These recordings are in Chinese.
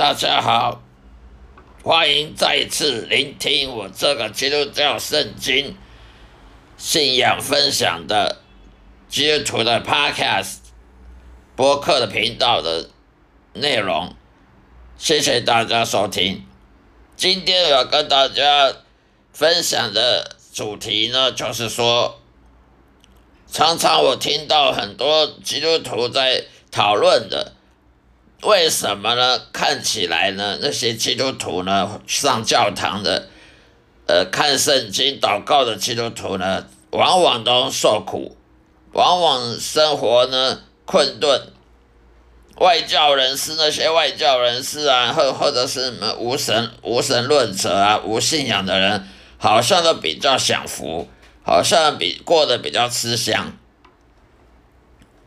大家好，欢迎再次聆听我这个基督教圣经信仰分享的基督徒的 Podcast 播客的频道的内容。谢谢大家收听。今天我要跟大家分享的主题呢，就是说，常常我听到很多基督徒在讨论的。为什么呢？看起来呢，那些基督徒呢，上教堂的，呃，看圣经、祷告的基督徒呢，往往都受苦，往往生活呢困顿。外教人士那些外教人士啊，或或者是什么无神无神论者啊，无信仰的人，好像都比较享福，好像比过得比较吃香。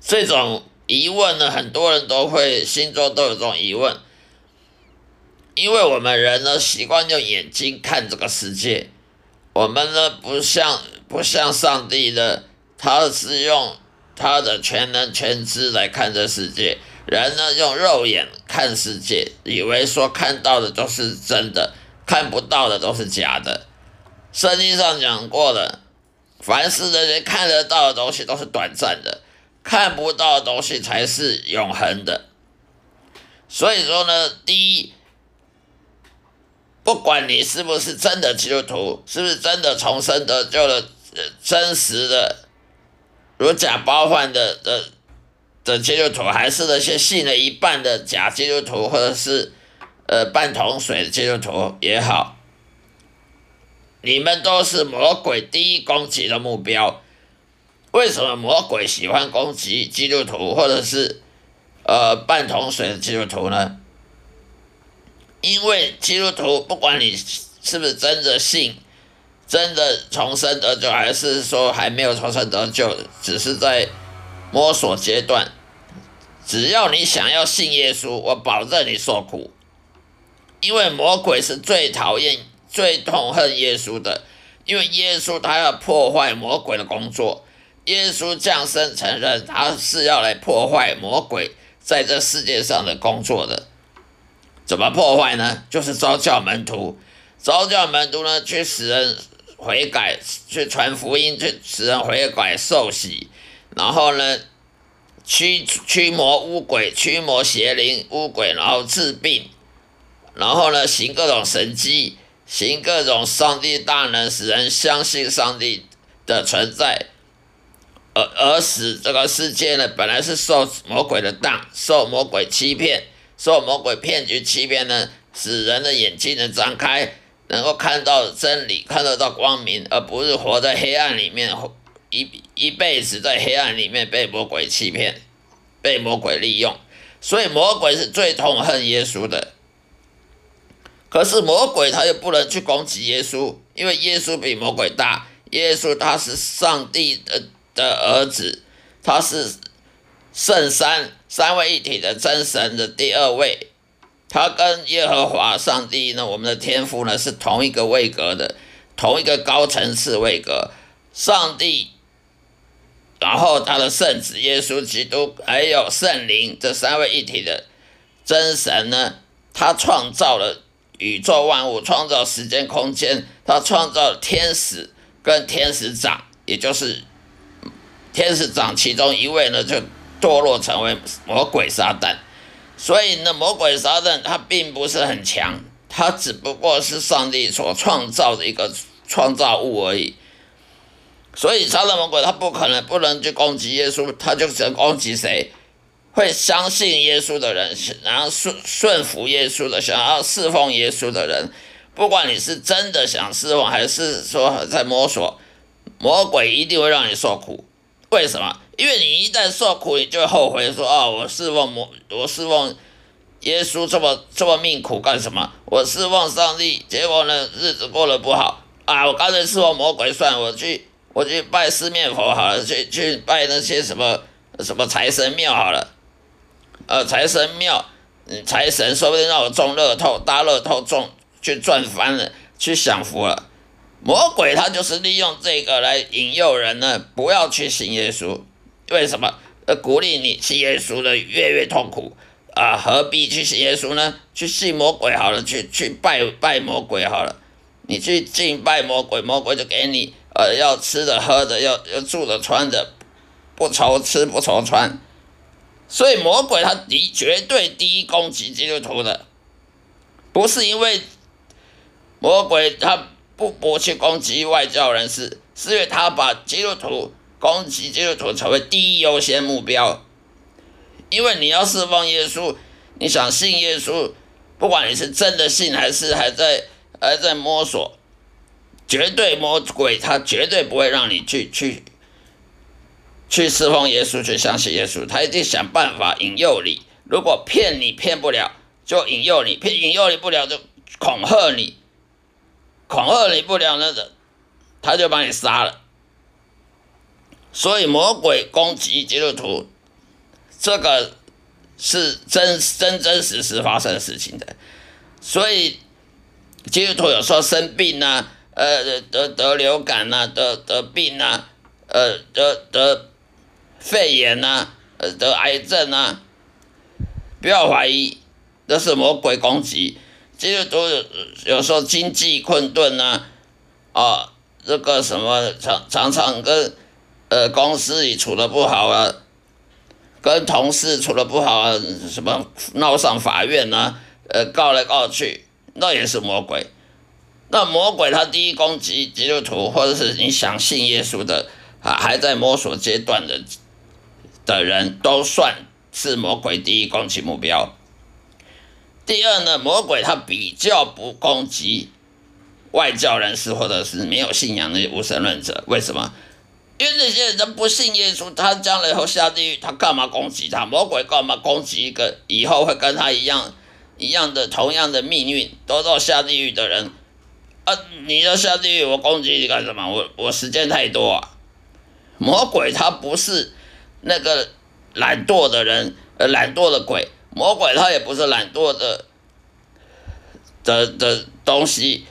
这种。疑问呢，很多人都会心中都有这种疑问，因为我们人呢习惯用眼睛看这个世界，我们呢不像不像上帝的，他是用他的全能全知来看这世界，人呢用肉眼看世界，以为说看到的都是真的，看不到的都是假的。圣经上讲过了，凡是那些看得到的东西都是短暂的。看不到的东西才是永恒的，所以说呢，第一，不管你是不是真的基督徒，是不是真的重生得救的真实的如假包换的的的基督徒，还是那些信了一半的假基督徒，或者是呃半桶水的基督徒也好，你们都是魔鬼第一攻击的目标。为什么魔鬼喜欢攻击基督徒，或者是呃半桶水的基督徒呢？因为基督徒不管你是不是真的信，真的重生得救，还是说还没有重生得救，只是在摸索阶段，只要你想要信耶稣，我保证你受苦。因为魔鬼是最讨厌、最痛恨耶稣的，因为耶稣他要破坏魔鬼的工作。耶稣降生，承认他是要来破坏魔鬼在这世界上的工作的。怎么破坏呢？就是招教门徒，招教门徒呢，去使人悔改，去传福音，去使人悔改受洗，然后呢，驱驱魔巫鬼，驱魔邪灵巫鬼，然后治病，然后呢，行各种神迹，行各种上帝大能，使人相信上帝的存在。而而使这个世界呢，本来是受魔鬼的当，受魔鬼欺骗，受魔鬼骗局欺骗呢，使人的眼睛能张开，能够看到真理，看得到光明，而不是活在黑暗里面，一一辈子在黑暗里面被魔鬼欺骗，被魔鬼利用。所以魔鬼是最痛恨耶稣的。可是魔鬼他又不能去攻击耶稣，因为耶稣比魔鬼大，耶稣他是上帝的。的儿子，他是圣三三位一体的真神的第二位，他跟耶和华上帝呢，我们的天父呢是同一个位格的，同一个高层次位格。上帝，然后他的圣子耶稣基督，还有圣灵这三位一体的真神呢，他创造了宇宙万物，创造时间空间，他创造了天使跟天使长，也就是。天使长其中一位呢，就堕落成为魔鬼撒旦，所以呢，魔鬼撒旦他并不是很强，他只不过是上帝所创造的一个创造物而已。所以撒旦魔鬼他不可能不能去攻击耶稣，他就只能攻击谁？会相信耶稣的人，然后顺顺服耶稣的，想要侍奉耶稣的人，不管你是真的想侍奉，还是说在摸索，魔鬼一定会让你受苦。为什么？因为你一旦受苦，你就会后悔，说：“哦，我侍奉魔，我侍奉耶稣这么这么命苦干什么？我侍奉上帝，结果呢，日子过得不好啊！我刚才侍奉魔鬼算，我去 我去拜四面佛好了，去去拜那些什么什么财神庙好了，呃，财神庙，财神说不定让我中乐透，大乐透中去赚翻了，去享福了。”魔鬼他就是利用这个来引诱人呢，不要去信耶稣。为什么？呃，鼓励你信耶稣的越越痛苦啊，何必去信耶稣呢？去信魔鬼好了，去去拜拜魔鬼好了。你去敬拜魔鬼，魔鬼就给你呃要吃的喝的，要要住的穿的，不愁吃不愁穿。所以魔鬼他敌绝对第一攻击基督徒的，不是因为魔鬼他不不去攻击外教人士，是因为他把基督徒攻击基督徒成为第一优先目标。因为你要释放耶稣，你想信耶稣，不管你是真的信还是还在还在摸索，绝对魔鬼他绝对不会让你去去去释放耶稣，去相信耶稣，他一定想办法引诱你。如果骗你骗不了，就引诱你；骗引诱你不了，就恐吓你；恐吓你不了，那人他就把你杀了。所以魔鬼攻击基督徒。这个是真真真实实发生事情的，所以基督徒有时候生病呐，呃，得得流感呐，得得病呐，呃，得得肺炎呐，呃，得癌症呐，不要怀疑，这是魔鬼攻击。基督徒有时候经济困顿呢，啊，这个什么常常常跟呃公司里处的不好啊。跟同事处的不好啊，什么闹上法院呢？呃，告来告去，那也是魔鬼。那魔鬼他第一攻击基督徒，或者是你想信耶稣的啊，还在摸索阶段的的人，都算是魔鬼第一攻击目标。第二呢，魔鬼他比较不攻击外教人士，或者是没有信仰的无神论者，为什么？因为那些人不信耶稣，他将来以后下地狱，他干嘛攻击他？魔鬼干嘛攻击一个以后会跟他一样一样的同样的命运，都到下地狱的人？啊，你要下地狱，我攻击你干什么？我我时间太多啊！魔鬼他不是那个懒惰的人，呃，懒惰的鬼。魔鬼他也不是懒惰的的的东西。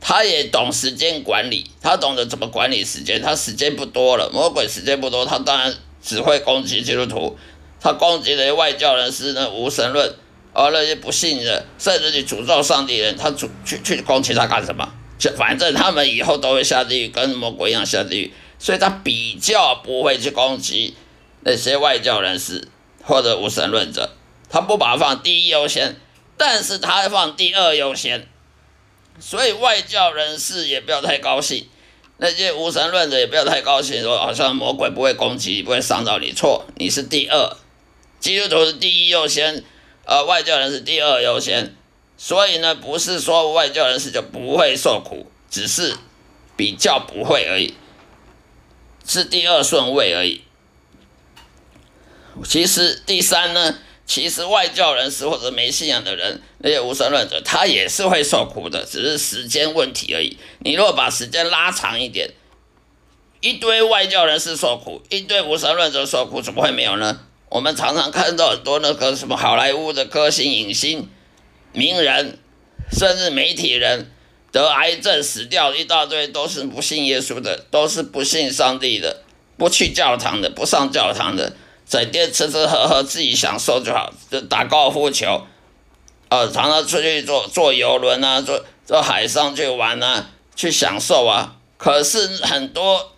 他也懂时间管理，他懂得怎么管理时间。他时间不多了，魔鬼时间不多，他当然只会攻击基督徒。他攻击那些外教人士呢，无神论，而那些不信的，甚至去诅咒上帝人，他主去去攻击他干什么？就反正他们以后都会下地狱，跟魔鬼一样下地狱。所以他比较不会去攻击那些外教人士或者无神论者，他不把它放第一优先，但是他放第二优先。所以外教人士也不要太高兴，那些无神论者也不要太高兴，说好像魔鬼不会攻击，不会伤到你。错，你是第二，基督徒是第一优先，呃，外教人是第二优先。所以呢，不是说外教人士就不会受苦，只是比较不会而已，是第二顺位而已。其实第三呢？其实外教人士或者没信仰的人，那些无神论者，他也是会受苦的，只是时间问题而已。你若把时间拉长一点，一堆外教人士受苦，一堆无神论者受苦，怎么会没有呢？我们常常看到很多那个什么好莱坞的歌星、影星、名人，甚至媒体人得癌症死掉一大堆，都是不信耶稣的，都是不信上帝的，不去教堂的，不上教堂的。整天吃吃喝喝，自己享受就好，就打高尔夫球，呃，常常出去坐坐游轮啊，坐坐海上去玩啊，去享受啊。可是很多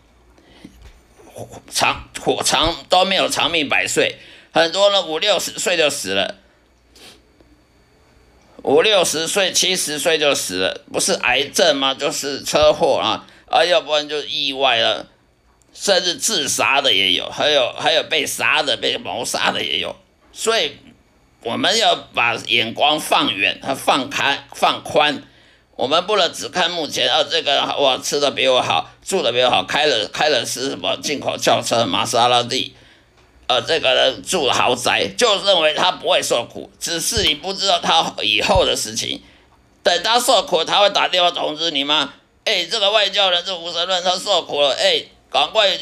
长活长都没有长命百岁，很多人五六十岁就死了，五六十岁、七十岁就死了，不是癌症吗？就是车祸啊，啊，要不然就意外了。甚至自杀的也有，还有还有被杀的、被谋杀的也有，所以我们要把眼光放远和放开、放宽。我们不能只看目前，啊，这个哇吃的比我好，住的比我好，开了开的是什么进口轿车玛莎拉蒂，呃，这个人住豪宅，就认为他不会受苦，只是你不知道他以后的事情。等他受苦，他会打电话通知你吗？哎，这个外教人，是无神论，他受苦了，哎。赶快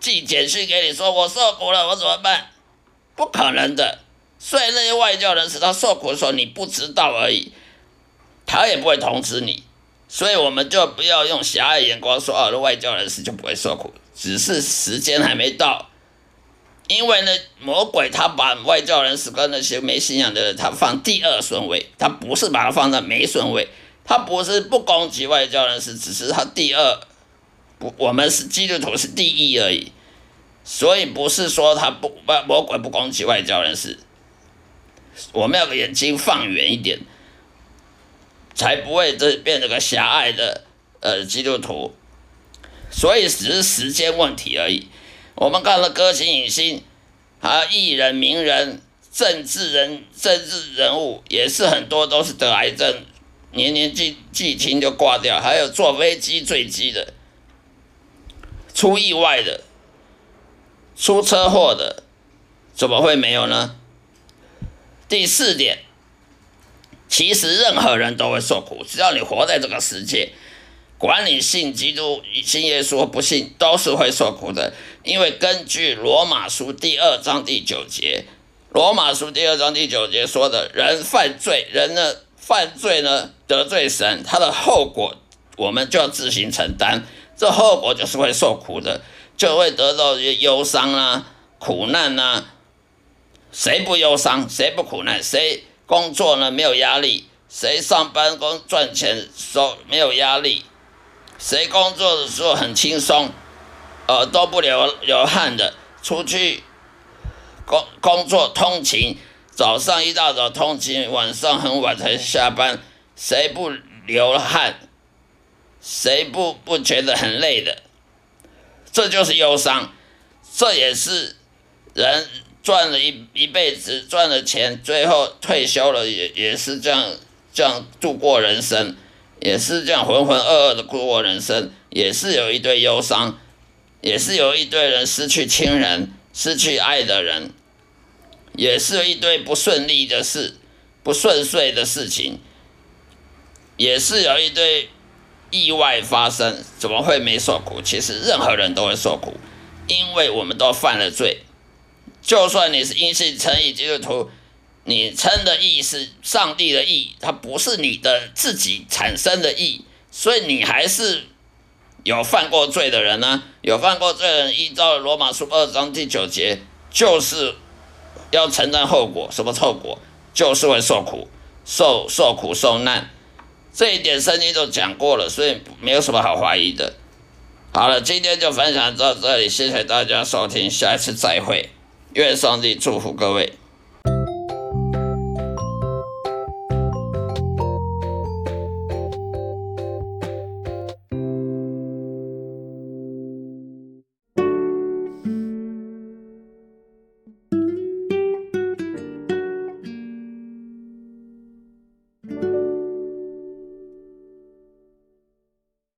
寄简讯给你，说我受苦了，我怎么办？不可能的。所以那些外教人士他受苦的时候，你不知道而已，他也不会通知你。所以我们就不要用狭隘眼光说，哦，外教人士就不会受苦，只是时间还没到。因为呢，魔鬼他把外教人士跟那些没信仰的人，他放第二顺位，他不是把他放在没顺位，他不是不攻击外教人士，只是他第二，不，我们是基督徒是第一而已，所以不是说他不外魔鬼不攻击外教人士，我们要把眼睛放远一点，才不会这变成个狭隘的呃基督徒，所以只是时间问题而已。我们看了歌星、影星，还有艺人、名人、政治人、政治人物，也是很多都是得癌症，年年纪纪轻就挂掉，还有坐飞机坠机的，出意外的，出车祸的，怎么会没有呢？第四点，其实任何人都会受苦，只要你活在这个世界。管你信基督、信耶稣不信，都是会受苦的。因为根据罗马书第二章第九节，罗马书第二章第九节说的，人犯罪，人呢犯罪呢得罪神，他的后果我们就要自行承担。这后果就是会受苦的，就会得到忧伤啊、苦难啊。谁不忧伤？谁不苦难？谁工作呢没有压力？谁上班工赚钱收没有压力？谁工作的时候很轻松，呃都不流流汗的，出去工工作通勤，早上一大早通勤，晚上很晚才下班，谁不流汗？谁不不觉得很累的？这就是忧伤，这也是人赚了一一辈子赚了钱，最后退休了也也是这样这样度过人生。也是这样浑浑噩噩的过人生，也是有一堆忧伤，也是有一堆人失去亲人、失去爱的人，也是一堆不顺利的事、不顺遂的事情，也是有一堆意外发生。怎么会没受苦？其实任何人都会受苦，因为我们都犯了罪。就算你是因信称义基督徒。你称的义是上帝的义，它不是你的自己产生的义，所以你还是有犯过罪的人呢。有犯过罪的人，依照罗马书二章第九节，就是要承担后果。什么后果？就是会受苦、受受苦、受难。这一点圣经都讲过了，所以没有什么好怀疑的。好了，今天就分享到这里，谢谢大家收听，下一次再会，愿上帝祝福各位。